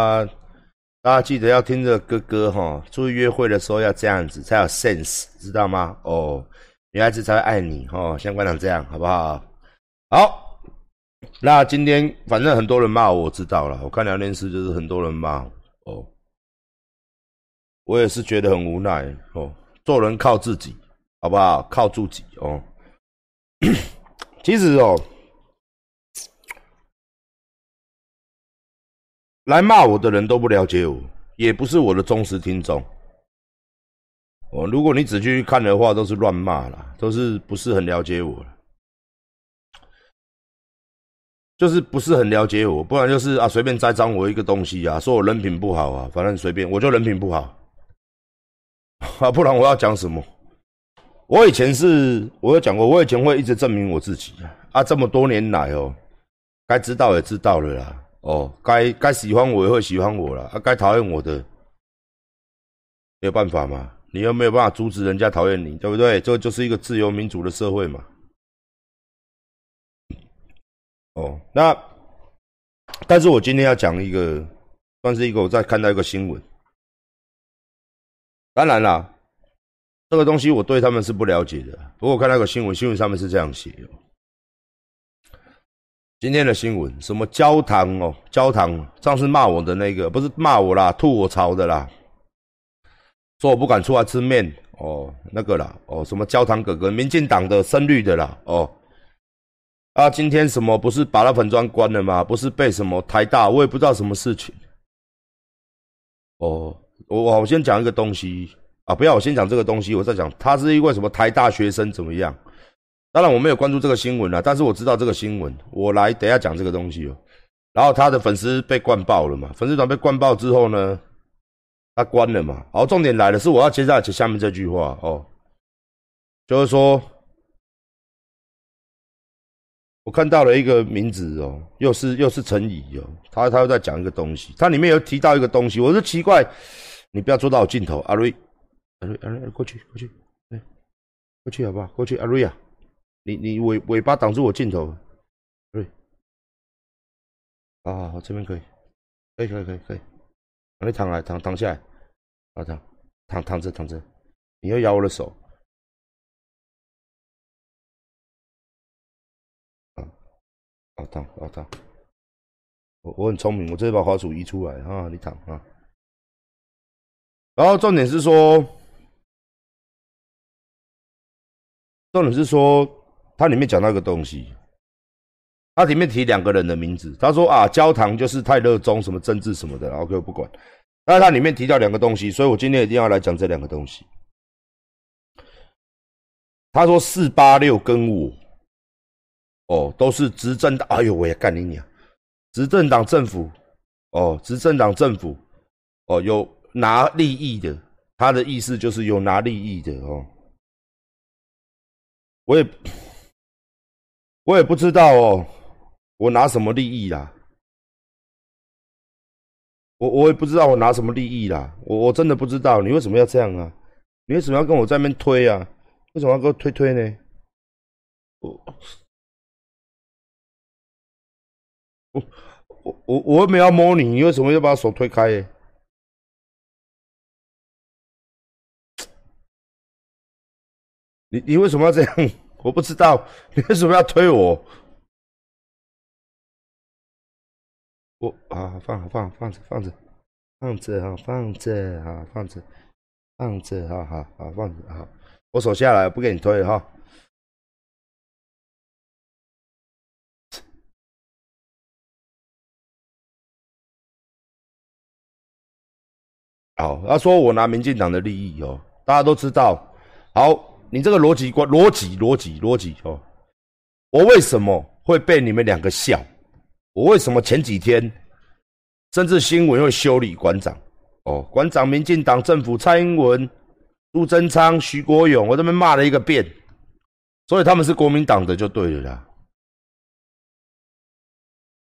啊，大家记得要听着哥哥哈，出去约会的时候要这样子才有 sense，知道吗？哦，女孩子才会爱你哈，像馆长这样好不好？好，那今天反正很多人骂我，我知道了。我看聊天室就是很多人骂哦，我也是觉得很无奈哦。做人靠自己，好不好？靠自己哦。其实哦。来骂我的人都不了解我，也不是我的忠实听众。哦，如果你只去看的话，都是乱骂啦，都是不是很了解我就是不是很了解我，不然就是啊随便栽赃我一个东西啊，说我人品不好啊，反正随便，我就人品不好 啊，不然我要讲什么？我以前是我有讲过，我以前会一直证明我自己啊，这么多年来哦，该知道也知道了啦。哦，该该喜欢我也会喜欢我了，啊，该讨厌我的，没有办法嘛，你又没有办法阻止人家讨厌你，对不对？这就是一个自由民主的社会嘛。哦，那，但是我今天要讲一个，算是一个我在看到一个新闻。当然啦，这个东西我对他们是不了解的，不过我看到一个新闻，新闻上面是这样写。今天的新闻，什么焦糖哦？焦糖上次骂我的那个，不是骂我啦，吐我槽的啦，说我不敢出来吃面哦，那个啦，哦，什么焦糖哥哥，民进党的深绿的啦，哦，啊，今天什么不是把那粉砖关了吗？不是被什么台大，我也不知道什么事情。哦，我我先讲一个东西啊，不要，我先讲这个东西，我再讲，他是因为什么台大学生怎么样？当然我没有关注这个新闻啊，但是我知道这个新闻，我来等下讲这个东西哦。然后他的粉丝被灌爆了嘛，粉丝团被灌爆之后呢，他关了嘛。好，重点来了，是我要接下来下面这句话哦，就是说，我看到了一个名字哦，又是又是陈怡哦，他他又在讲一个东西，他里面有提到一个东西，我是奇怪，你不要坐到我镜头，阿瑞，阿瑞阿瑞过去过去，哎，过去好不好？过去阿瑞啊。你你尾尾巴挡住我镜头，对，好好好，这边可以，可以可以可以可以，你躺来躺躺下来，好躺躺躺着躺着，你要咬我的手，啊，好躺好躺，我我很聪明，我直接把滑鼠移出来啊，你躺啊，然后重点是说，重点是说。它里面讲到一个东西，它里面提两个人的名字。他说啊，焦糖就是太热衷什么政治什么的，OK，不管。但是它里面提到两个东西，所以我今天一定要来讲这两个东西。他说四八六跟我，哦，都是执政党。哎呦，我也干你娘！执政党政府，哦，执政党政府，哦，有拿利益的。他的意思就是有拿利益的哦。我也。我也不知道哦，我拿什么利益啦？我我也不知道我拿什么利益啦。我我真的不知道，你为什么要这样啊？你为什么要跟我在那边推啊？为什么要给我推推呢？我我我我又没要摸你，你为什么要把手推开？你你为什么要这样？我不知道 你为什么要推我。我啊，放放放着放着放着啊，放着啊，放着放着哈哈好，放着啊。我手下来，不给你推哈。好，他说我拿民进党的利益哦，大家都知道。好。你这个逻辑关逻辑逻辑逻辑哦，我为什么会被你们两个笑？我为什么前几天甚至新闻又修理馆长？哦，馆长，民进党政府，蔡英文、陆贞昌、徐国勇，我这边骂了一个遍，所以他们是国民党的就对了啦。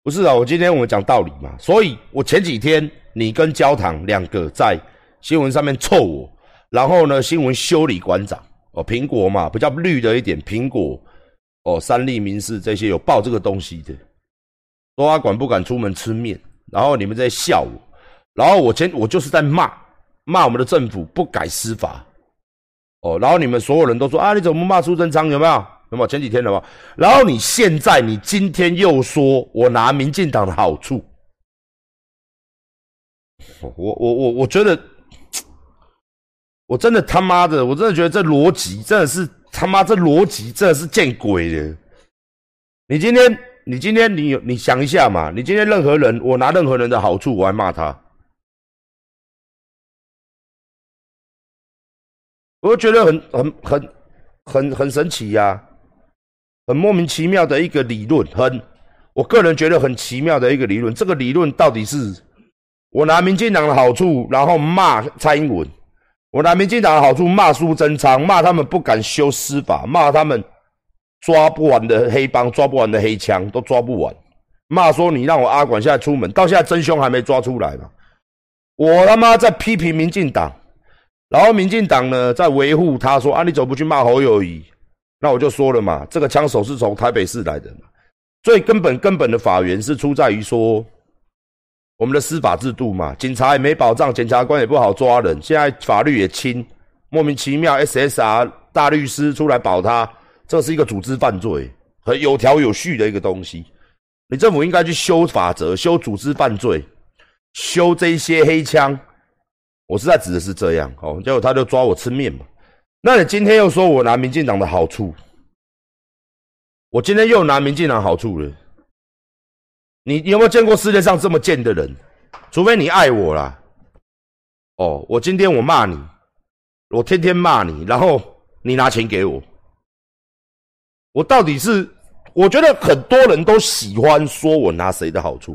不是啊，我今天我们讲道理嘛，所以我前几天你跟焦糖两个在新闻上面臭我，然后呢，新闻修理馆长。哦，苹果嘛，比较绿的一点。苹果，哦，三立、民视这些有报这个东西的，说他管不敢出门吃面，然后你们在笑我，然后我前我就是在骂骂我们的政府不改司法，哦，然后你们所有人都说啊，你怎么骂苏贞昌有没有？有没有前几天的吗？然后你现在你今天又说我拿民进党的好处，我我我我觉得，我真的他妈的，我真的觉得这逻辑真的是他妈这逻辑真的是见鬼了。你今天你今天你有你想一下嘛，你今天任何人我拿任何人的好处我还骂他。我觉得很很很很很神奇呀，很莫名其妙的一个理论，很我个人觉得很奇妙的一个理论。这个理论到底是我拿民进党的好处，然后骂蔡英文；我拿民进党的好处骂苏贞昌，骂他们不敢修司法，骂他们抓不完的黑帮，抓不完的黑枪都抓不完，骂说你让我阿管现在出门，到现在真凶还没抓出来嘛？我他妈在批评民进党。然后民进党呢在维护他说啊，你怎么不去骂侯友谊？那我就说了嘛，这个枪手是从台北市来的嘛。最根本根本的法源是出在于说我们的司法制度嘛，警察也没保障，检察官也不好抓人，现在法律也轻，莫名其妙 SSR 大律师出来保他，这是一个组织犯罪，很有条有序的一个东西。你政府应该去修法则，修组织犯罪，修这些黑枪。我是在指的是这样哦，结果他就抓我吃面嘛。那你今天又说我拿民进党的好处，我今天又拿民进党好处了。你有没有见过世界上这么贱的人？除非你爱我啦。哦，我今天我骂你，我天天骂你，然后你拿钱给我，我到底是？我觉得很多人都喜欢说我拿谁的好处。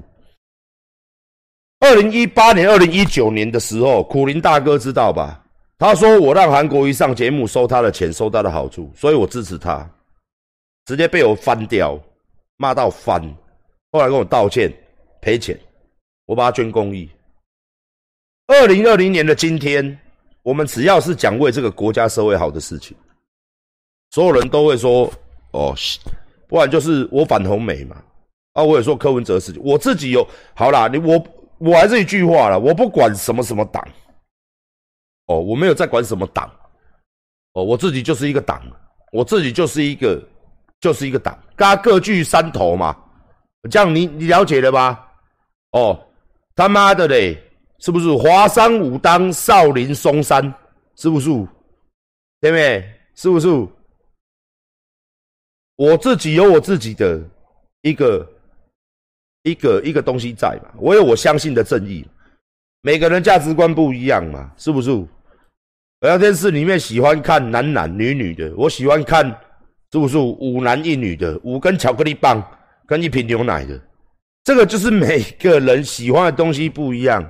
二零一八年、二零一九年的时候，苦林大哥知道吧？他说我让韩国瑜上节目收他的钱，收他的好处，所以我支持他，直接被我翻掉，骂到翻。后来跟我道歉，赔钱，我把他捐公益。二零二零年的今天，我们只要是讲为这个国家社会好的事情，所有人都会说哦，不然就是我反红美嘛。啊，我也说柯文哲事情，我自己有好啦，你我。我还是一句话了，我不管什么什么党，哦，我没有在管什么党，哦，我自己就是一个党，我自己就是一个，就是一个党，大家各据山头嘛，这样你你了解了吧？哦，他妈的嘞，是不是华山武当少林嵩山？是不是？对不对？是不是？我自己有我自己的一个。一个一个东西在嘛，我有我相信的正义。每个人价值观不一样嘛，是不是？聊天室里面喜欢看男男女女的，我喜欢看是不是五男一女的，五根巧克力棒跟一瓶牛奶的。这个就是每个人喜欢的东西不一样，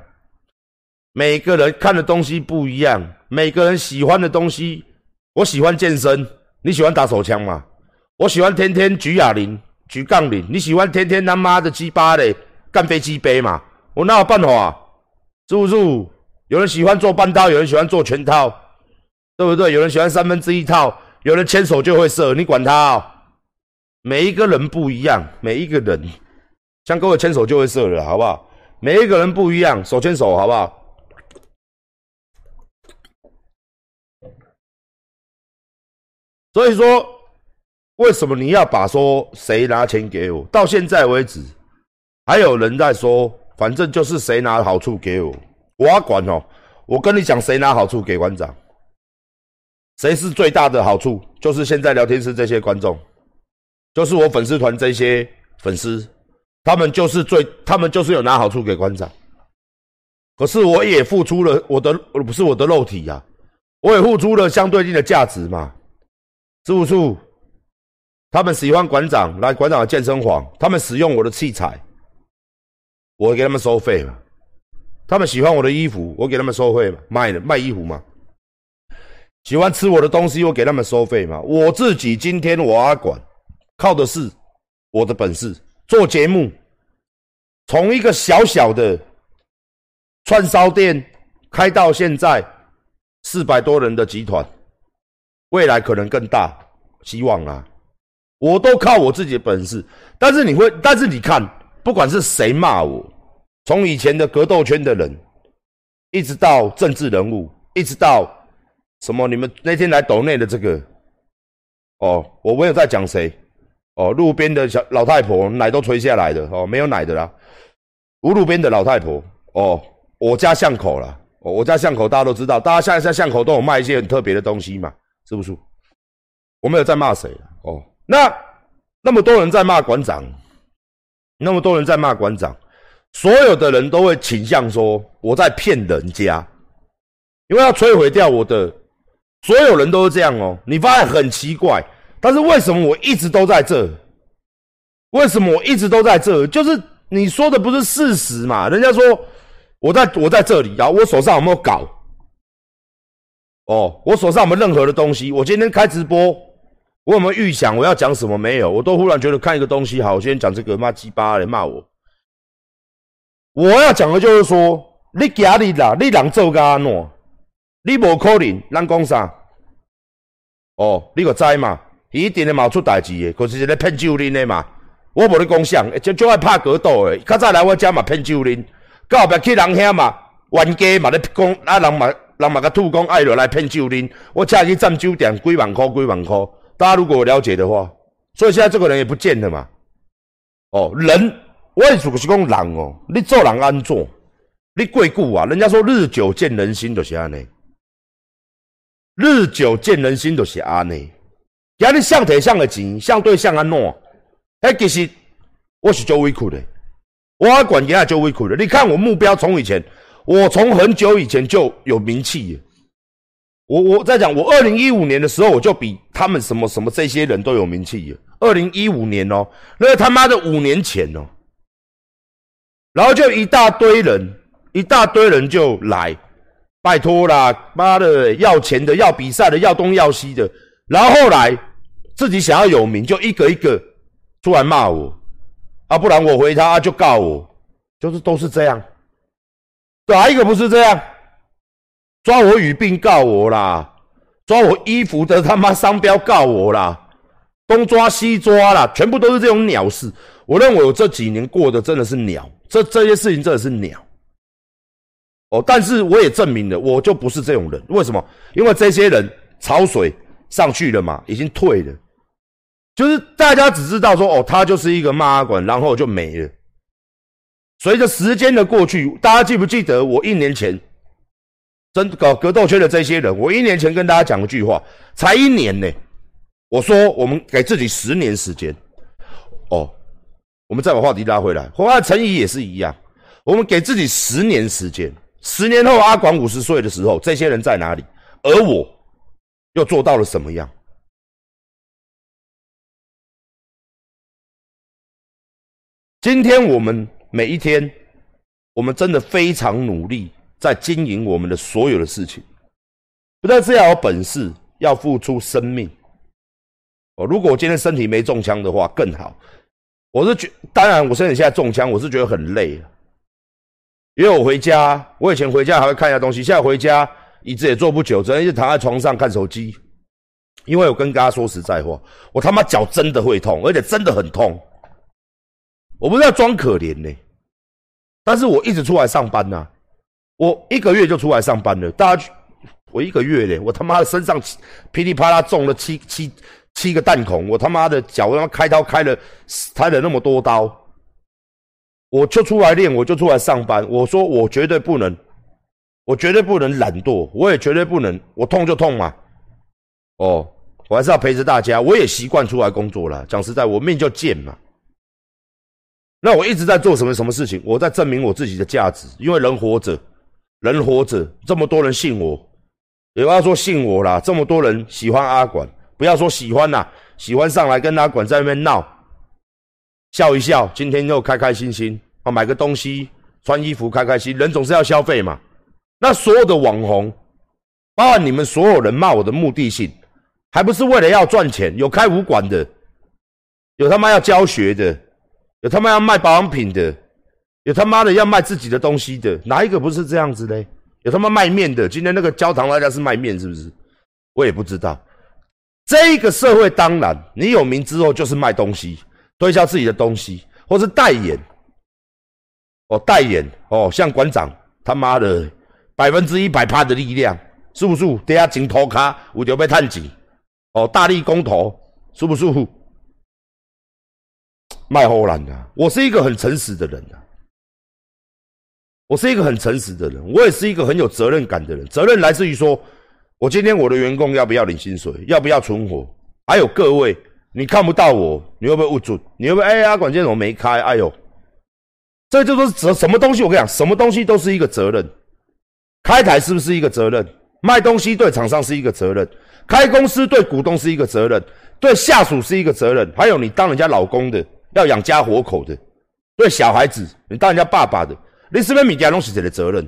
每个人看的东西不一样，每个人喜欢的东西。我喜欢健身，你喜欢打手枪吗？我喜欢天天举哑铃。举杠铃，你喜欢天天他妈的鸡巴嘞干飞机杯嘛？我哪有办法？是不是？有人喜欢做半套，有人喜欢做全套，对不对？有人喜欢三分之一套，有人牵手就会射，你管他？每一个人不一样，每一个人，像各位牵手就会射了，好不好？每一个人不一样，手牵手，好不好？所以说。为什么你要把说谁拿钱给我？到现在为止，还有人在说，反正就是谁拿好处给我，我管哦。我跟你讲，谁拿好处给馆长，谁是最大的好处？就是现在聊天室这些观众，就是我粉丝团这些粉丝，他们就是最，他们就是有拿好处给馆长。可是我也付出了我的，不是我的肉体呀，我也付出了相对应的价值嘛，是不是？他们喜欢馆长来馆长的健身房，他们使用我的器材，我给他们收费嘛。他们喜欢我的衣服，我给他们收费嘛，卖的卖衣服嘛。喜欢吃我的东西，我给他们收费嘛。我自己今天我阿管，靠的是我的本事，做节目，从一个小小的串烧店开到现在四百多人的集团，未来可能更大，希望啊。我都靠我自己的本事，但是你会，但是你看，不管是谁骂我，从以前的格斗圈的人，一直到政治人物，一直到什么？你们那天来抖内的这个，哦，我没有在讲谁，哦，路边的小老太婆奶都垂下来的，哦，没有奶的啦，无路边的老太婆，哦，我家巷口了，哦，我家巷口大家都知道，大家现在在巷口都有卖一些很特别的东西嘛，是不是？我没有在骂谁，哦，那那么多人在骂馆长，那么多人在骂馆长。所有的人都会倾向说我在骗人家，因为要摧毁掉我的。所有人都是这样哦，你发现很奇怪，但是为什么我一直都在这？为什么我一直都在这？就是你说的不是事实嘛？人家说我在我在这里然后，我手上有没有搞？哦，我手上有没有任何的东西？我今天开直播，我有没有预想我要讲什么？没有，我都忽然觉得看一个东西好，我今天讲这个骂鸡巴人骂我。我要讲的就是说，你家里啦，你人做个安怎？你无可能，咱讲啥？哦，你个知嘛？伊一定会冒出代志的，可是是咧骗酒啉的嘛。我无咧讲相，就就爱拍格斗的。较早来我家嘛骗酒啉，到后壁去人遐嘛，冤家嘛咧讲，啊人嘛人嘛甲吐讲爱落来骗酒啉。我车去占酒店，几万块几万块。大家如果了解的话，所以现在这个人也不见了嘛。哦，人。我意思是讲人哦，你做人安怎？你过久啊？人家说日久见人心就是安尼，日久见人心就是安尼。今日相对相的钱，相对相安怎？哎，其实我是做委屈的，我管家也做委屈的。你看我目标从以前，我从很久以前就有名气。我我在讲，我二零一五年的时候，我就比他们什么什么这些人都有名气。二零一五年哦，那他妈的五年前哦。然后就一大堆人，一大堆人就来，拜托啦，妈的，要钱的，要比赛的，要东要西的。然后后来自己想要有名，就一个一个出来骂我，啊，不然我回他就告我，就是都是这样。哪一个不是这样？抓我语病告我啦，抓我衣服的他妈商标告我啦，东抓西抓啦，全部都是这种鸟事。我认为我这几年过的真的是鸟。这这些事情真的是鸟哦，但是我也证明了，我就不是这种人。为什么？因为这些人潮水上去了嘛，已经退了。就是大家只知道说，哦，他就是一个骂阿管，然后就没了。随着时间的过去，大家记不记得我一年前真搞格斗圈的这些人？我一年前跟大家讲一句话，才一年呢。我说我们给自己十年时间，哦。我们再把话题拉回来，和陈怡也是一样。我们给自己十年时间，十年后阿广五十岁的时候，这些人在哪里？而我又做到了什么样？今天我们每一天，我们真的非常努力在经营我们的所有的事情。不但是要有本事，要付出生命。哦，如果我今天身体没中枪的话，更好。我是觉，当然，我身体现在中枪，我是觉得很累啊因为我回家，我以前回家还会看一下东西，现在回家椅子也坐不久，只能一直躺在床上看手机。因为我跟大家说实在话，我他妈脚真的会痛，而且真的很痛。我不是要装可怜呢，但是我一直出来上班呐，我一个月就出来上班了。大家去，我一个月嘞，我他妈的身上噼里啪啦中了七七。七个弹孔，我他妈的脚他妈开刀开了，开了那么多刀，我就出来练，我就出来上班。我说我绝对不能，我绝对不能懒惰，我也绝对不能，我痛就痛嘛。哦，我还是要陪着大家，我也习惯出来工作了。讲实在，我命就贱嘛。那我一直在做什么什么事情？我在证明我自己的价值，因为人活着，人活着，这么多人信我，有要说信我啦，这么多人喜欢阿管。不要说喜欢啦，喜欢上来跟阿管在那边闹，笑一笑，今天又开开心心啊，买个东西，穿衣服，开开心，人总是要消费嘛。那所有的网红，包括你们所有人骂我的目的性，还不是为了要赚钱？有开武馆的，有他妈要教学的，有他妈要卖保养品的，有他妈的要卖自己的东西的，哪一个不是这样子嘞？有他妈卖面的，今天那个焦糖辣椒是卖面是不是？我也不知道。这个社会当然，你有名之后就是卖东西，推销自己的东西，或是代言。哦，代言哦，像馆长他妈的百分之一百趴的力量，是不是？等下金头卡我就被探钱，哦，大力公投，是不是？卖后兰的，我是一个很诚实的人啊，我是一个很诚实的人，我也是一个很有责任感的人。责任来自于说，我今天我的员工要不要领薪水，要不要存活？还有各位，你看不到我，你会不会误准？你会不会哎呀，管键怎么没开？哎呦，这就都是责什么东西？我跟你讲，什么东西都是一个责任。开台是不是一个责任？卖东西对厂商是一个责任，开公司对股东是一个责任，对下属是一个责任，还有你当人家老公的。要养家活口的，对小孩子，你当人家爸爸的，你是不是米家东西谁的责任？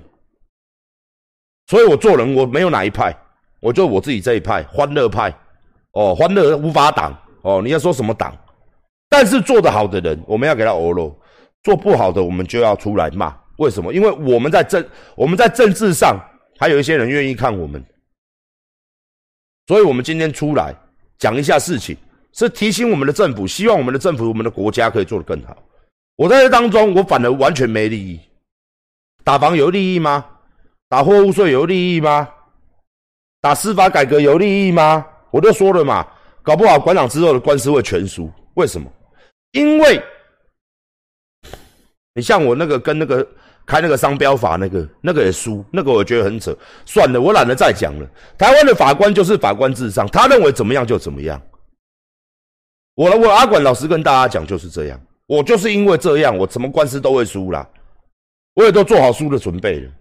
所以我做人我没有哪一派，我就我自己这一派，欢乐派。哦，欢乐无法挡。哦，你要说什么挡？但是做得好的人，我们要给他欧喽；做不好的，我们就要出来骂。为什么？因为我们在政，我们在政治上还有一些人愿意看我们，所以我们今天出来讲一下事情。是提醒我们的政府，希望我们的政府、我们的国家可以做得更好。我在这当中，我反而完全没利益。打房有利益吗？打货物税有利益吗？打司法改革有利益吗？我都说了嘛，搞不好馆长之后的官司会全输。为什么？因为你像我那个跟那个开那个商标法那个，那个也输，那个我觉得很扯。算了，我懒得再讲了。台湾的法官就是法官至上，他认为怎么样就怎么样。我我阿管老实跟大家讲就是这样，我就是因为这样，我什么官司都会输啦，我也都做好输的准备了。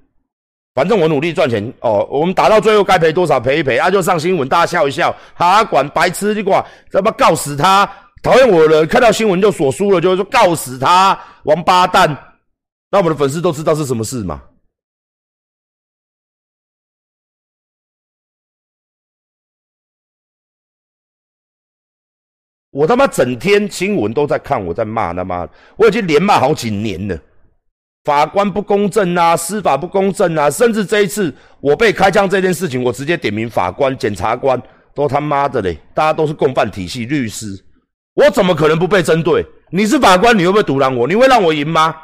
反正我努力赚钱哦，我们打到最后该赔多少赔一赔啊，就上新闻，大家笑一笑。阿管白痴，你管怎么告死他？讨厌我的，看到新闻就锁输了，就会说告死他，王八蛋。那我们的粉丝都知道是什么事嘛？我他妈整天新闻都在看，我在骂他妈，我已经连骂好几年了。法官不公正啊，司法不公正啊，甚至这一次我被开枪这件事情，我直接点名法官、检察官，都他妈的嘞，大家都是共犯体系，律师，我怎么可能不被针对？你是法官，你会不会阻拦我？你会让我赢吗？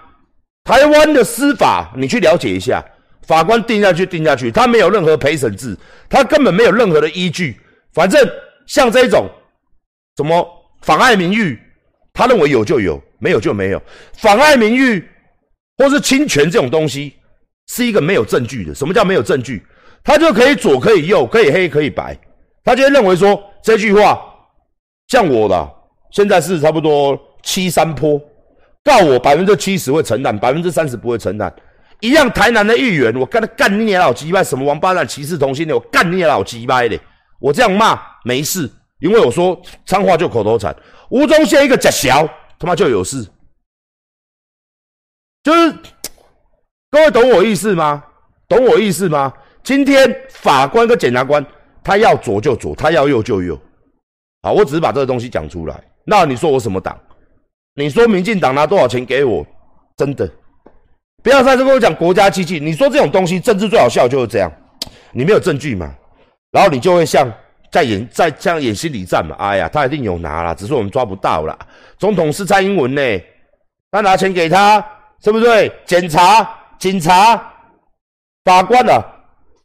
台湾的司法，你去了解一下，法官定下去定下去，他没有任何陪审制，他根本没有任何的依据。反正像这种什么。妨碍名誉，他认为有就有，没有就没有。妨碍名誉或是侵权这种东西，是一个没有证据的。什么叫没有证据？他就可以左可以右，可以黑可以白。他就会认为说这句话，像我的现在是差不多七三坡，告我百分之七十会承担，百分之三十不会承担。一样台南的议员，我跟他干你老鸡掰，什么王八蛋歧视同性恋，我干你老鸡掰的，我这样骂没事。因为我说脏话就口头禅，吴宗宪一个假小他妈就有事，就是各位懂我意思吗？懂我意思吗？今天法官跟检察官他要左就左，他要右就右，好，我只是把这个东西讲出来。那你说我什么党？你说民进党拿多少钱给我？真的，不要再跟我讲国家机器。你说这种东西，政治最好笑就是这样，你没有证据嘛，然后你就会像。在演在这样演心理战嘛？哎呀，他一定有拿了，只是我们抓不到了。总统是蔡英文呢，他拿钱给他，是不是？检察、警察、法官啊，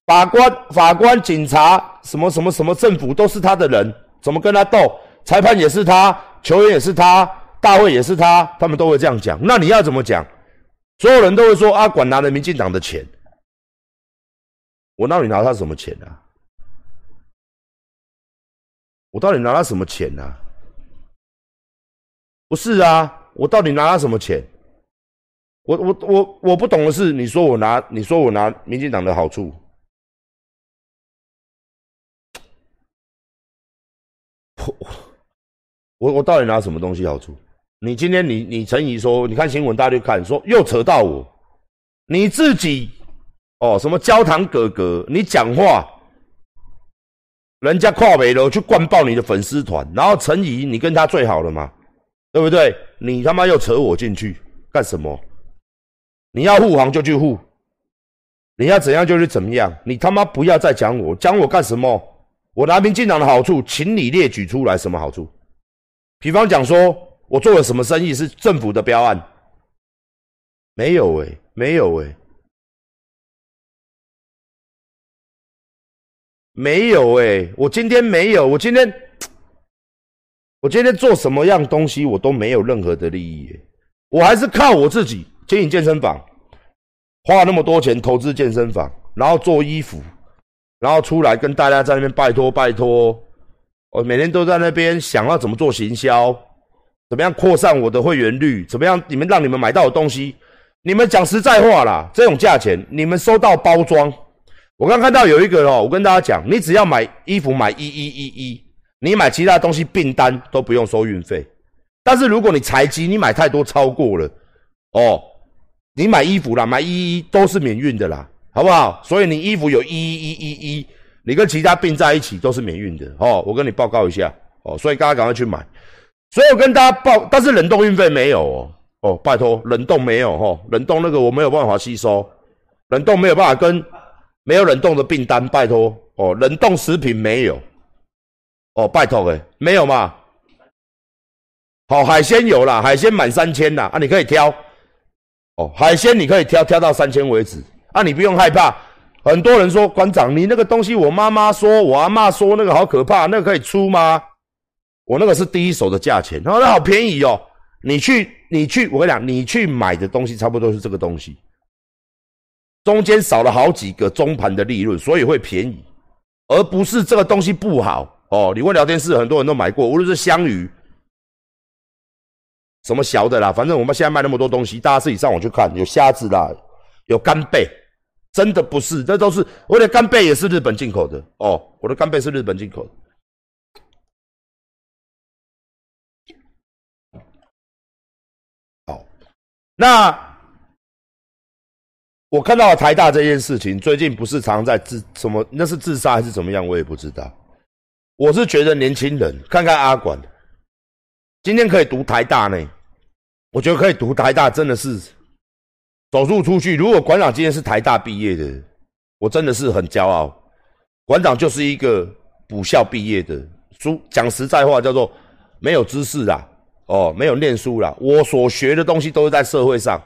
法官、法官、警察，什么什么什么政府都是他的人，怎么跟他斗？裁判也是他，球员也是他，大会也是他，他们都会这样讲。那你要怎么讲？所有人都会说啊管拿了民进党的钱，我那里拿他什么钱啊？我到底拿他什么钱呢？不是啊，我到底拿他什么钱？我我我我不懂的是，你说我拿，你说我拿民进党的好处，我我我到底拿什么东西好处？你今天你你陈怡说，你看新闻大家就看，说又扯到我，你自己哦，什么焦糖哥哥，你讲话。人家跨北楼去灌爆你的粉丝团，然后陈怡，你跟他最好了嘛？对不对？你他妈又扯我进去干什么？你要护航就去护，你要怎样就去怎么样。你他妈不要再讲我，讲我干什么？我拿民进党的好处，请你列举出来什么好处？比方讲说我做了什么生意是政府的标案？没有诶，没有诶。没有哎，我今天没有，我今天我今天做什么样东西我都没有任何的利益，我还是靠我自己经营健身房，花那么多钱投资健身房，然后做衣服，然后出来跟大家在那边拜托拜托，我每天都在那边想要怎么做行销，怎么样扩散我的会员率，怎么样你们让你们买到的东西，你们讲实在话啦，这种价钱你们收到包装。我刚看到有一个哦，我跟大家讲，你只要买衣服买一一一一，你买其他东西订单都不用收运费。但是如果你财机，你买太多超过了，哦，你买衣服啦，买一一都是免运的啦，好不好？所以你衣服有一一一一，你跟其他并在一起都是免运的哦。我跟你报告一下哦，所以大家赶快去买。所以我跟大家报，但是冷冻运费没有哦，哦，拜托，冷冻没有哦，冷冻那个我没有办法吸收，冷冻没有办法跟。没有冷冻的订单，拜托哦，冷冻食品没有哦，拜托诶，没有嘛？好，海鲜有啦，海鲜满三千啦，啊，你可以挑哦，海鲜你可以挑，挑到三千为止，啊，你不用害怕。很多人说馆长，你那个东西，我妈妈说，我阿妈说那个好可怕，那个可以出吗？我那个是第一手的价钱，然后那好便宜哦，你去，你去，我跟你讲，你去买的东西差不多是这个东西。中间少了好几个中盘的利润，所以会便宜，而不是这个东西不好哦。你问聊天室，很多人都买过，无论是香鱼，什么小的啦，反正我们现在卖那么多东西，大家自己上网去看，有虾子啦，有干贝，真的不是，这都是我的干贝也是日本进口的哦，我的干贝是日本进口的。好，那。我看到台大这件事情，最近不是常在自什么？那是自杀还是怎么样？我也不知道。我是觉得年轻人看看阿管，今天可以读台大呢。我觉得可以读台大，真的是走路出去。如果馆长今天是台大毕业的，我真的是很骄傲。馆长就是一个补校毕业的，书讲实在话叫做没有知识啦，哦，没有念书啦。我所学的东西都是在社会上。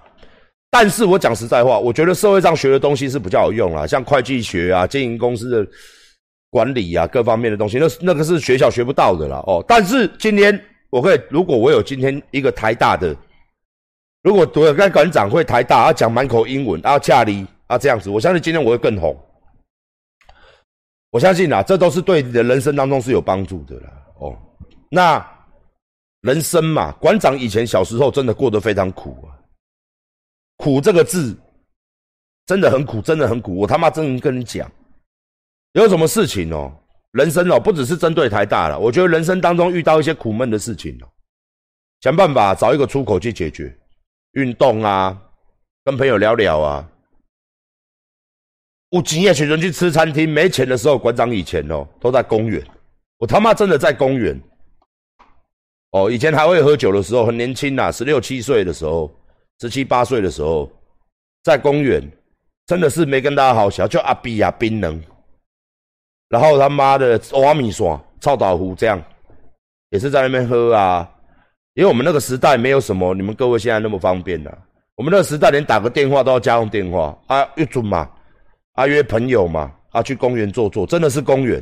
但是我讲实在话，我觉得社会上学的东西是比较有用啊，像会计学啊、经营公司的管理啊，各方面的东西，那那个是学校学不到的啦。哦。但是今天我可以，如果我有今天一个台大的，如果我跟馆长会台大，啊讲满口英文，啊恰里啊这样子，我相信今天我会更红。我相信啊，这都是对你的人生当中是有帮助的啦。哦，那人生嘛，馆长以前小时候真的过得非常苦啊。苦这个字真的很苦，真的很苦。我他妈真的跟你讲，有什么事情哦，人生哦，不只是针对台大了。我觉得人生当中遇到一些苦闷的事情哦，想办法找一个出口去解决。运动啊，跟朋友聊聊啊。有钱也学人去吃餐厅，没钱的时候，馆长以前哦都在公园。我他妈真的在公园。哦，以前还会喝酒的时候，很年轻呐，十六七岁的时候。十七八岁的时候，在公园，真的是没跟大家好小，叫阿比啊冰能，然后他妈的瓦米耍、臭岛湖这样，也是在那边喝啊。因为我们那个时代没有什么你们各位现在那么方便的，我们那个时代连打个电话都要家用电话啊，约准嘛，啊约朋友嘛，啊去公园坐坐，真的是公园。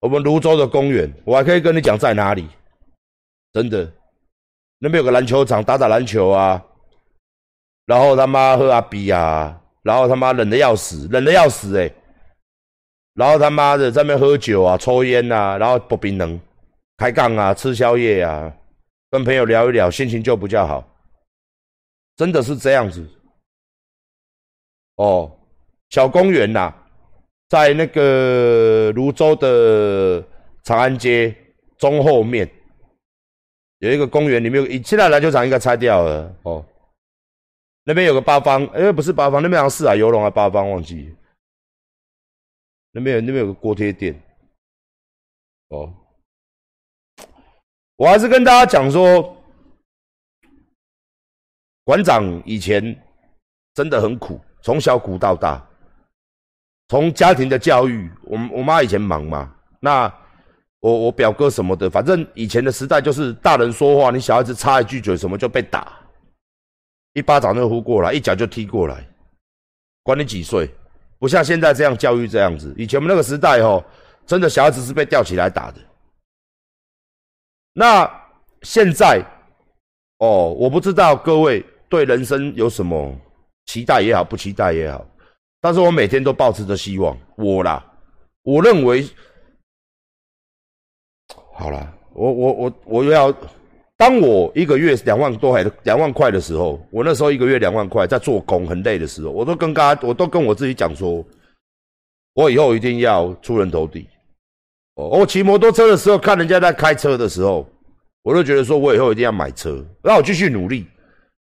我们泸州的公园，我还可以跟你讲在哪里，真的，那边有个篮球场，打打篮球啊。然后他妈喝阿比啊，然后他妈冷的要死，冷的要死哎！然后他妈的在那边喝酒啊、抽烟啊，然后不冰冷，开杠啊、吃宵夜啊，跟朋友聊一聊，心情就比较好。真的是这样子。哦，小公园呐，在那个泸州的长安街中后面有一个公园，里面有，现在篮球场应该拆掉了哦。那边有个八方，哎，不是八方，那边好像四海游龙啊，八方忘记。那边有那边有个锅贴店，哦。我还是跟大家讲说，馆长以前真的很苦，从小苦到大。从家庭的教育，我我妈以前忙嘛，那我我表哥什么的，反正以前的时代就是大人说话，你小孩子插一句嘴什么就被打。一巴掌就呼过来，一脚就踢过来，管你几岁，不像现在这样教育这样子。以前我们那个时代哦，真的小孩子是被吊起来打的。那现在哦，我不知道各位对人生有什么期待也好，不期待也好，但是我每天都保持着希望。我啦，我认为好了，我我我我又要。当我一个月两万多还两万块的时候，我那时候一个月两万块在做工很累的时候，我都跟大家我都跟我自己讲说，我以后一定要出人头地。哦，我骑摩托车的时候看人家在开车的时候，我都觉得说我以后一定要买车，让我继续努力。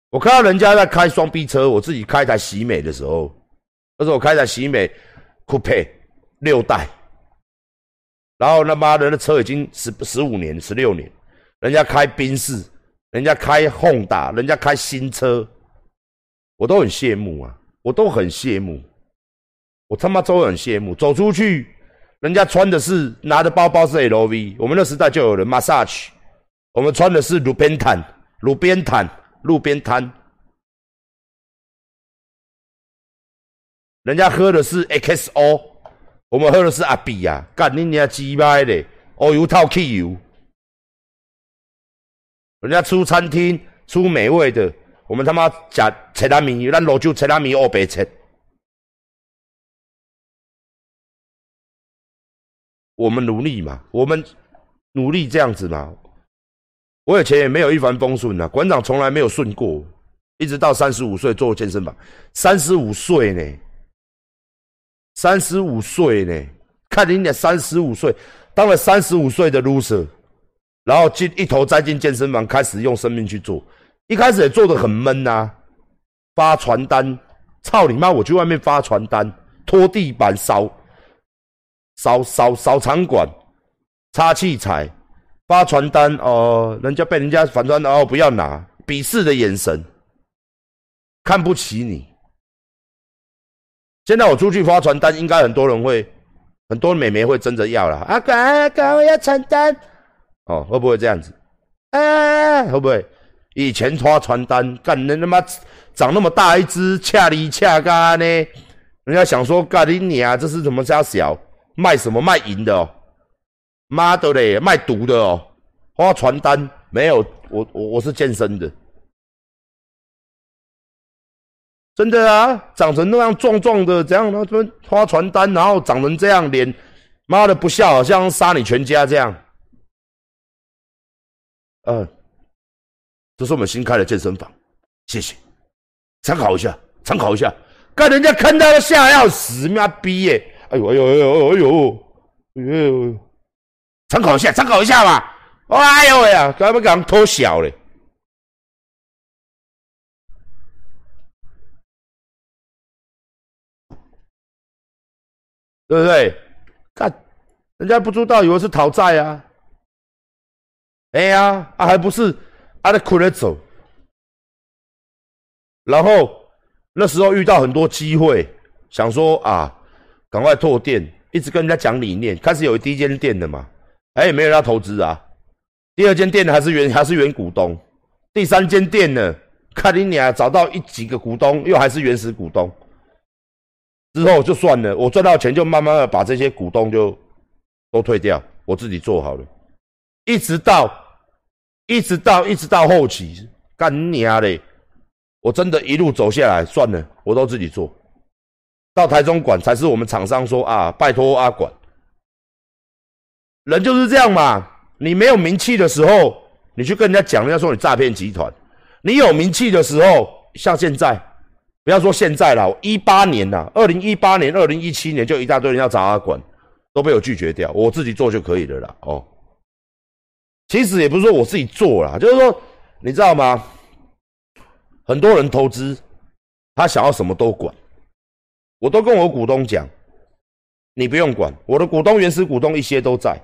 我看到人家在开双 B 车，我自己开一台喜美的时候，那时候我开台喜美酷配六代，然后他妈的那车已经十十五年、十六年。人家开宾士，人家开轰达，人家开新车，我都很羡慕啊！我都很羡慕，我他妈都很羡慕。走出去，人家穿的是拿的包包是 LV，我们那时代就有人 massage，我们穿的是路边摊，路边摊，路边摊。人家喝的是 XO，我们喝的是阿比呀，干你娘鸡巴的，哦油套汽油。人家出餐厅出美味的，我们他妈假切拉米，咱老酒切拉米二百切。我们努力嘛，我们努力这样子嘛。我以前也没有一帆风顺呐，馆长从来没有顺过，一直到三十五岁做健身房。三十五岁呢，三十五岁呢，看你俩三十五岁，当了三十五岁的 loser。然后进一头栽进健身房，开始用生命去做。一开始也做的很闷呐，发传单，操你妈！我去外面发传单，拖地板，扫扫扫扫场馆，擦器材，发传单哦。人家被人家反传哦，不要拿，鄙视的眼神，看不起你。现在我出去发传单，应该很多人会，很多美眉会争着要了。阿哥阿哥，我要传单。哦，会不会这样子？哎，会不会？以前发传单，干人他妈长那么大一只，恰里恰嘎呢？人家想说，干你啊，这是什么家小卖什么卖淫的哦？妈的嘞，卖毒的哦！发传单没有？我我我是健身的，真的啊，长成那样壮壮的，这样他妈发传单，然后长成这样脸，妈的不笑，好像杀你全家这样。嗯，这是我们新开的健身房，谢谢，参考一下，参考一下，看人家看到吓要死，妈逼耶！哎呦哎呦哎呦哎呦哎呦，参考一下，参考一下嘛！哎呦喂呀，敢不敢偷小嘞？对不对？看人家不知道，以为是讨债啊。哎呀，啊还不是，啊，他哭着走，然后那时候遇到很多机会，想说啊，赶快拓店，一直跟人家讲理念，开始有第一间店的嘛，哎，没人要投资啊，第二间店还是原还是原股东，第三间店呢，看你俩找到一几个股东，又还是原始股东，之后就算了，我赚到钱就慢慢的把这些股东就都退掉，我自己做好了。一直到，一直到，一直到后期，干你啊嘞！我真的一路走下来，算了，我都自己做。到台中管才是我们厂商说啊，拜托阿管。人就是这样嘛，你没有名气的时候，你去跟人家讲，人家说你诈骗集团；你有名气的时候，像现在，不要说现在了，一八年呐，二零一八年、二零一七年就一大堆人要找阿管，都被我拒绝掉，我自己做就可以了啦。哦。其实也不是说我自己做啦，就是说，你知道吗？很多人投资，他想要什么都管，我都跟我股东讲，你不用管，我的股东原始股东一些都在，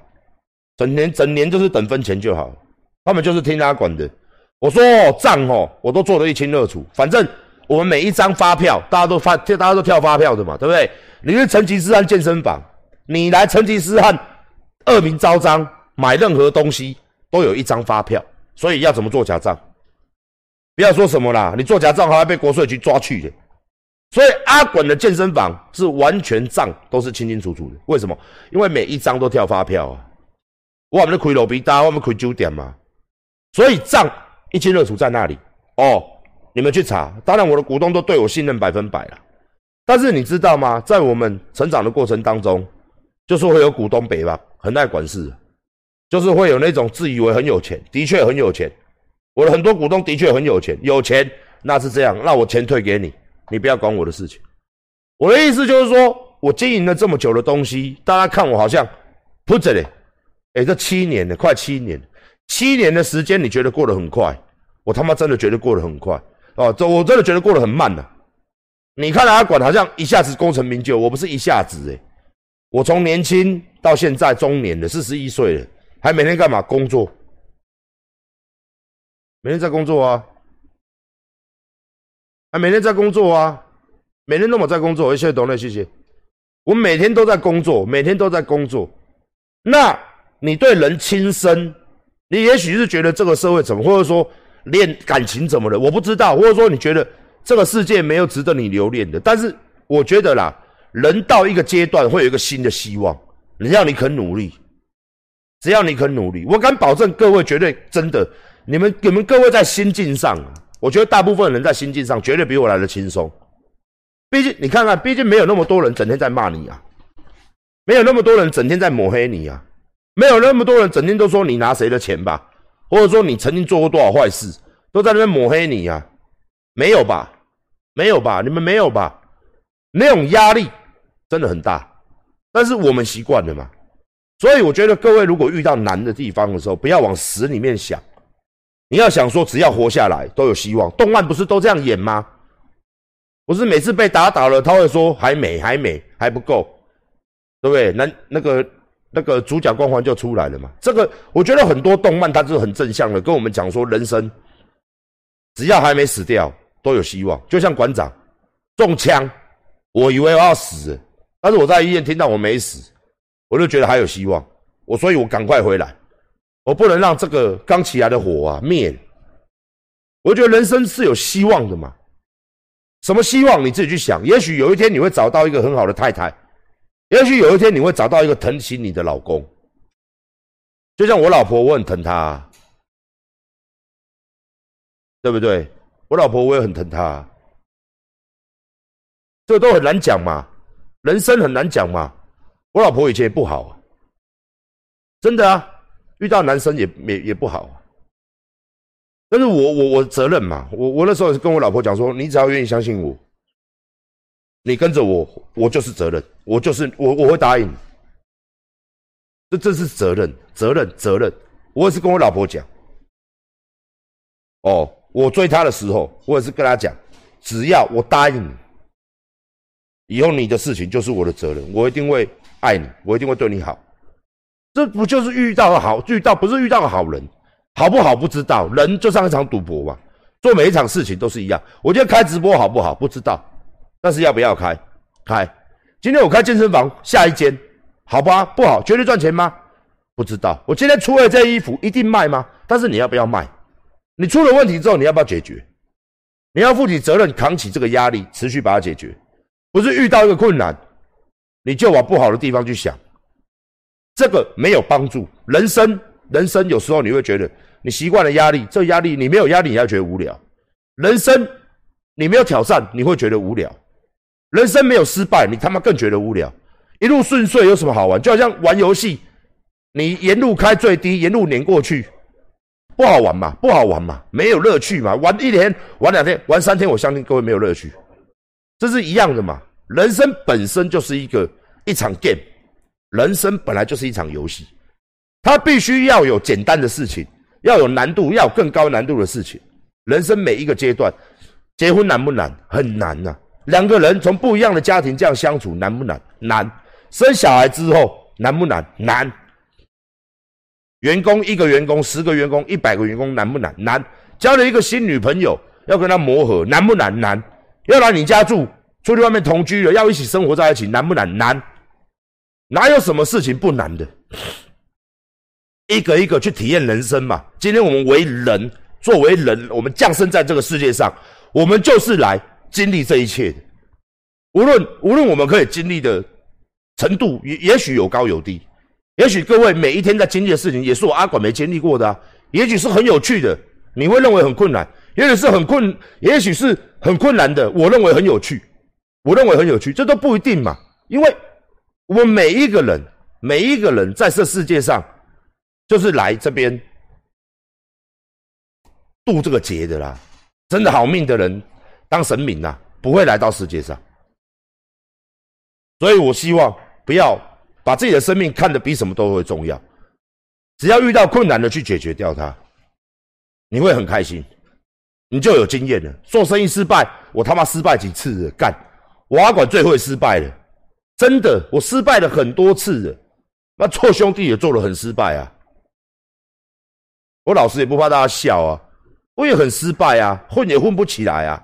整年整年就是等分钱就好，他们就是听他管的。我说账哦，我都做得一清二楚，反正我们每一张发票，大家都发，大家都跳发票的嘛，对不对？你是成吉思汗健身房，你来成吉思汗恶名昭彰，买任何东西。都有一张发票，所以要怎么做假账？不要说什么啦，你做假账还要被国税局抓去的。所以阿滚的健身房是完全账都是清清楚楚的。为什么？因为每一张都跳发票啊！我们的亏罗比大，我们亏九点嘛，所以账一清二楚在那里哦。你们去查，当然我的股东都对我信任百分百了。但是你知道吗？在我们成长的过程当中，就是会有股东北吧，很爱管事，就是会有那种自以为很有钱，的确很有钱。我的很多股东的确很有钱，有钱那是这样，那我钱退给你，你不要管我的事情。我的意思就是说，我经营了这么久的东西，大家看我好像不着嘞，哎，这七年了，快七年，七年的时间，你觉得过得很快？我他妈真的觉得过得很快。哦，这我真的觉得过得很慢呐。你看阿管好像一下子功成名就，我不是一下子诶，我从年轻到现在中年了四十一岁了，还每天干嘛工作？每天在工作啊，还每天在工作啊，每天都么在工作。谢谢董磊，谢谢。我每天都在工作，每天都在工作。那你对人轻生，你也许是觉得这个社会怎么，或者说。练感情怎么了？我不知道，或者说你觉得这个世界没有值得你留恋的？但是我觉得啦，人到一个阶段会有一个新的希望，只要你肯努力，只要你肯努力，我敢保证各位绝对真的，你们你们各位在心境上，我觉得大部分人在心境上绝对比我来的轻松。毕竟你看看，毕竟没有那么多人整天在骂你啊，没有那么多人整天在抹黑你啊，没有那么多人整天都说你拿谁的钱吧。或者说你曾经做过多少坏事，都在那边抹黑你啊？没有吧？没有吧？你们没有吧？那种压力真的很大，但是我们习惯了嘛。所以我觉得各位如果遇到难的地方的时候，不要往死里面想，你要想说只要活下来都有希望。动漫不是都这样演吗？不是每次被打倒了，他会说还美还美还不够，对不对？那那个。那个主角光环就出来了嘛？这个我觉得很多动漫它是很正向的，跟我们讲说人生只要还没死掉都有希望。就像馆长中枪，我以为我要死，但是我在医院听到我没死，我就觉得还有希望。我所以，我赶快回来，我不能让这个刚起来的火啊灭。我觉得人生是有希望的嘛？什么希望？你自己去想。也许有一天你会找到一个很好的太太。也许有一天你会找到一个疼惜你的老公，就像我老婆，我很疼她，对不对？我老婆我也很疼她，这都很难讲嘛，人生很难讲嘛。我老婆以前也不好，真的啊，遇到男生也也也不好，但是我我我责任嘛，我我那时候跟我老婆讲说，你只要愿意相信我。你跟着我，我就是责任，我就是我，我会答应。这这是责任，责任，责任。我也是跟我老婆讲，哦，我追她的时候，我也是跟她讲，只要我答应你，以后你的事情就是我的责任，我一定会爱你，我一定会对你好。这不就是遇到了好遇到，不是遇到了好人，好不好不知道，人就像一场赌博嘛，做每一场事情都是一样。我觉得开直播好不好，不知道。但是要不要开？开。今天我开健身房，下一间好吧？不好，绝对赚钱吗？不知道。我今天出了这衣服，一定卖吗？但是你要不要卖？你出了问题之后，你要不要解决？你要负起责任，扛起这个压力，持续把它解决。不是遇到一个困难，你就往不好的地方去想，这个没有帮助。人生，人生有时候你会觉得你习惯了压力，这压力你没有压力，你要觉得无聊。人生你没有挑战，你会觉得无聊。人生没有失败，你他妈更觉得无聊。一路顺遂有什么好玩？就好像玩游戏，你沿路开最低，沿路碾过去，不好玩嘛？不好玩嘛？没有乐趣嘛？玩一天，玩两天，玩三天，我相信各位没有乐趣。这是一样的嘛？人生本身就是一个一场 game，人生本来就是一场游戏，它必须要有简单的事情，要有难度，要有更高难度的事情。人生每一个阶段，结婚难不难？很难呐。两个人从不一样的家庭这样相处难不难？难。生小孩之后难不难？难。员工一个员工，十个员工，一百个员工难不难？难。交了一个新女朋友，要跟她磨合难不难？难。要来你家住，出去外面同居了，要一起生活在一起难不难？难。哪有什么事情不难的？一个一个去体验人生嘛。今天我们为人，作为人，我们降生在这个世界上，我们就是来。经历这一切的，无论无论我们可以经历的程度，也也许有高有低，也许各位每一天在经历的事情，也是我阿管没经历过的啊。也许是很有趣的，你会认为很困难；也许是很困，也许是很困难的，我认为很有趣。我认为很有趣，这都不一定嘛。因为我们每一个人，每一个人在这世界上，就是来这边渡这个劫的啦。真的好命的人，当神明呐，不会来到世界上。所以我希望不要把自己的生命看得比什么都会重要。只要遇到困难的去解决掉它，你会很开心，你就有经验了。做生意失败，我他妈失败几次了？干，我阿管最会失败了，真的，我失败了很多次了。那做兄弟也做了很失败啊。我老实也不怕大家笑啊，我也很失败啊，混也混不起来啊，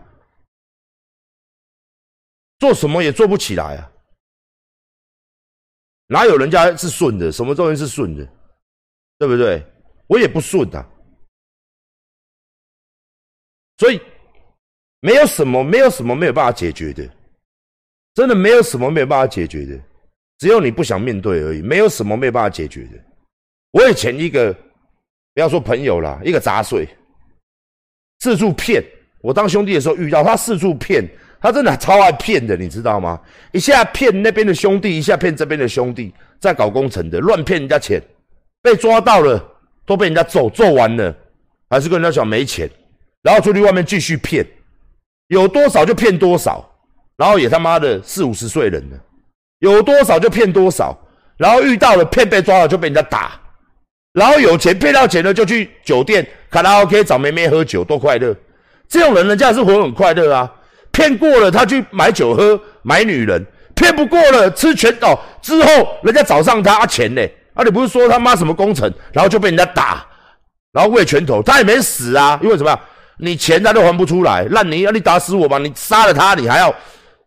做什么也做不起来啊。哪有人家是顺的？什么东西是顺的？对不对？我也不顺啊，所以没有什么，没有什么没有办法解决的，真的没有什么没有办法解决的，只有你不想面对而已。没有什么没有办法解决的。我以前一个不要说朋友啦，一个杂碎，四处骗。我当兄弟的时候遇到他四处骗，他真的超爱骗的，你知道吗？一下骗那边的兄弟，一下骗这边的兄弟，在搞工程的，乱骗人家钱。被抓到了，都被人家揍揍完了，还是跟人家讲没钱，然后出去外面继续骗，有多少就骗多少，然后也他妈的四五十岁人了，有多少就骗多少，然后遇到了骗被抓了就被人家打，然后有钱骗到钱了就去酒店卡拉 OK 找妹妹喝酒多快乐，这种人人家是活很快乐啊，骗过了他去买酒喝买女人，骗不过了吃拳哦之后人家找上他钱呢。啊！你不是说他妈什么工程，然后就被人家打，然后喂拳头，他也没死啊？因为什么呀？你钱他都还不出来，烂泥啊！你打死我吧！你杀了他，你还要，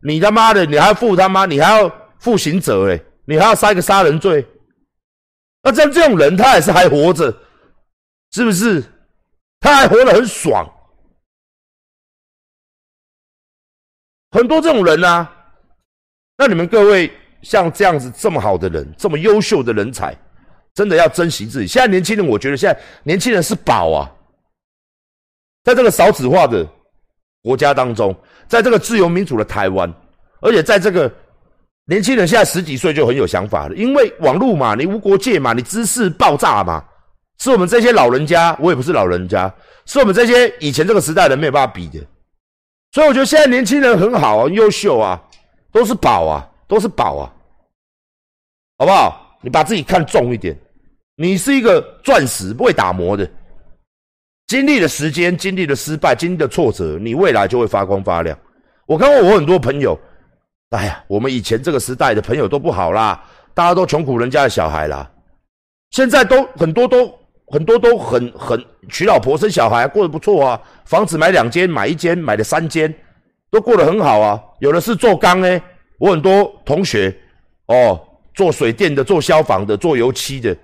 你他妈的，你还要负他妈，你还要负刑责哎！你还要杀一个杀人罪？那像这种人，他也是还活着，是不是？他还活得很爽。很多这种人啊，那你们各位。像这样子这么好的人，这么优秀的人才，真的要珍惜自己。现在年轻人，我觉得现在年轻人是宝啊，在这个少子化的国家当中，在这个自由民主的台湾，而且在这个年轻人现在十几岁就很有想法了，因为网络嘛，你无国界嘛，你知识爆炸嘛，是我们这些老人家，我也不是老人家，是我们这些以前这个时代人没有办法比的。所以我觉得现在年轻人很好啊，优秀啊，都是宝啊，都是宝啊。好不好？你把自己看重一点，你是一个钻石，不会打磨的。经历了时间，经历了失败，经历了挫折，你未来就会发光发亮。我看过我很多朋友，哎呀，我们以前这个时代的朋友都不好啦，大家都穷苦人家的小孩啦。现在都很多都很多都很很娶老婆生小孩，过得不错啊，房子买两间，买一间，买了三间，都过得很好啊。有的是做钢呢，我很多同学哦。做水电的、做消防的、做油漆的，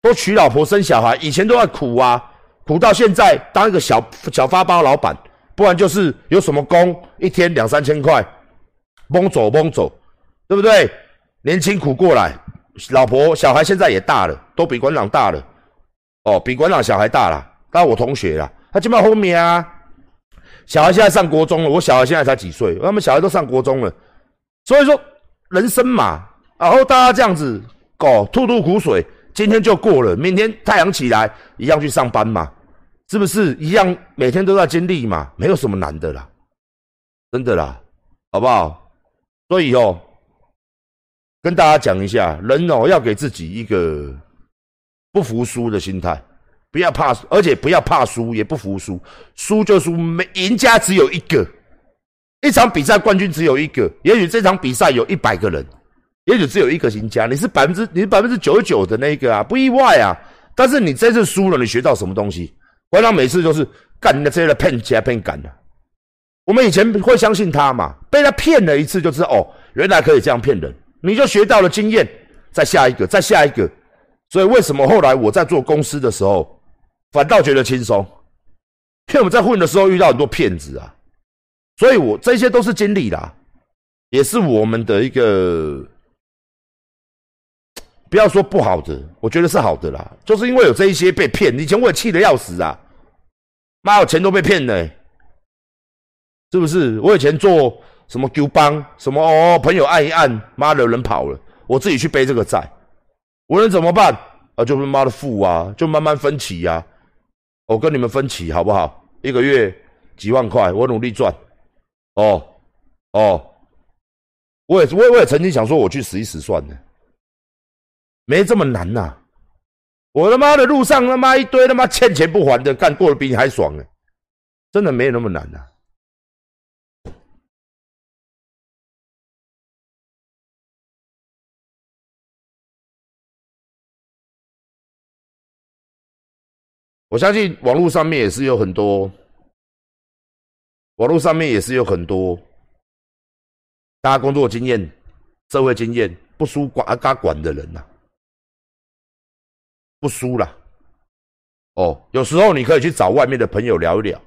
都娶老婆生小孩，以前都要苦啊，苦到现在当一个小小发包老板，不然就是有什么工，一天两三千块，蒙走蒙走，对不对？年轻苦过来，老婆小孩现在也大了，都比馆长大了，哦，比馆长小孩大了，当我同学啦，他基本上后面啊，小孩现在上国中了，我小孩现在才几岁，他们小孩都上国中了，所以说人生嘛。然后大家这样子搞，吐吐苦水，今天就过了，明天太阳起来一样去上班嘛，是不是一样？每天都在经历嘛，没有什么难的啦，真的啦，好不好？所以哦，跟大家讲一下，人哦要给自己一个不服输的心态，不要怕，而且不要怕输，也不服输，输就输，没赢家只有一个，一场比赛冠军只有一个，也许这场比赛有一百个人。也许只有一个赢家，你是百分之你是百分之九十九的那个啊，不意外啊。但是你这次输了，你学到什么东西？馆长每次都是干的这些的骗起来骗干的。我们以前会相信他嘛，被他骗了一次就知道哦，原来可以这样骗人，你就学到了经验。再下一个，再下一个。所以为什么后来我在做公司的时候，反倒觉得轻松？骗我们在混的时候遇到很多骗子啊，所以我这些都是经历啦。也是我们的一个，不要说不好的，我觉得是好的啦。就是因为有这一些被骗，以前我也气得要死啊！妈，我钱都被骗了，是不是？我以前做什么 Q 帮，什么哦，朋友按一按，妈的人跑了，我自己去背这个债，我能怎么办？啊，就是妈的付啊，就慢慢分期呀。我跟你们分期好不好？一个月几万块，我努力赚。哦，哦。我也我也我也曾经想说，我去死一死算了，没这么难呐！我他妈的路上他妈一堆他妈欠钱不还的，干过得比你还爽呢，真的没有那么难呐！我相信网络上面也是有很多，网络上面也是有很多。大家工作经验、社会经验不输管啊嘎管的人呐，不输啦。哦，有时候你可以去找外面的朋友聊一聊。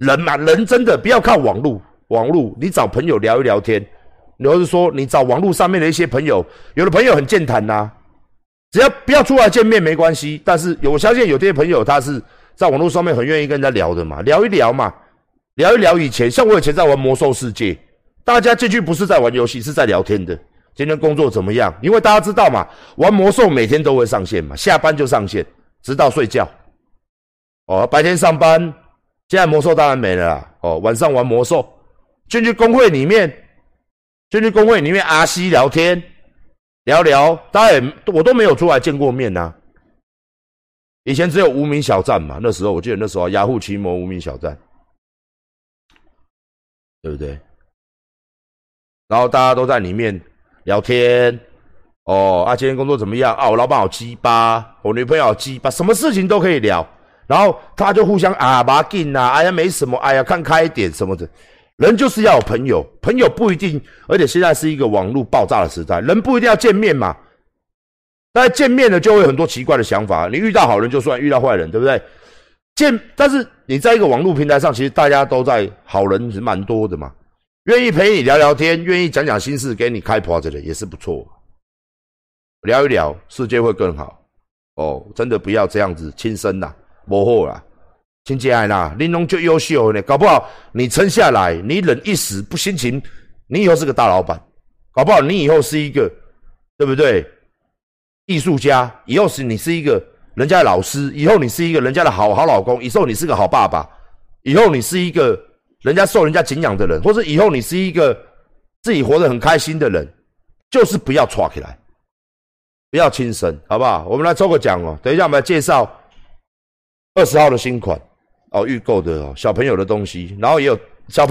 人嘛，人真的不要靠网络，网络你找朋友聊一聊天。你要是说你找网络上面的一些朋友，有的朋友很健谈呐，只要不要出来见面没关系。但是我相信有些朋友，他是在网络上面很愿意跟人家聊的嘛，聊一聊嘛，聊一聊以前，像我以前在玩魔兽世界。大家进去不是在玩游戏，是在聊天的。今天工作怎么样？因为大家知道嘛，玩魔兽每天都会上线嘛，下班就上线，直到睡觉。哦，白天上班，现在魔兽当然没了啦。哦，晚上玩魔兽，进去工会里面，进去工会里面阿西聊天，聊聊，大家也我都没有出来见过面呐。以前只有无名小站嘛，那时候我记得那时候雅虎奇摩无名小站，对不对？然后大家都在里面聊天，哦，啊，今天工作怎么样？啊，我老板好鸡巴，我女朋友好鸡巴，什么事情都可以聊。然后他就互相啊，把劲呐，哎呀，没什么，哎呀，看开一点什么的。人就是要有朋友，朋友不一定，而且现在是一个网络爆炸的时代，人不一定要见面嘛。但见面了就会有很多奇怪的想法。你遇到好人就算，遇到坏人，对不对？见，但是你在一个网络平台上，其实大家都在好人是蛮多的嘛。愿意陪你聊聊天，愿意讲讲心事，给你开破的也是不错。聊一聊，世界会更好。哦，真的不要这样子轻生呐，磨好啦，亲姐爱啦，玲珑就优秀呢，搞不好你撑下来，你忍一时不心情，你以后是个大老板，搞不好你以后是一个，对不对？艺术家，以后是你是一个人家的老师，以后你是一个人家的好好老公，以后你是个好爸爸，以后你是一个。人家受人家敬仰的人，或是以后你是一个自己活得很开心的人，就是不要抓起来，不要轻生，好不好？我们来抽个奖哦。等一下，我们来介绍二十号的新款哦，预购的哦，小朋友的东西，然后也有小朋友。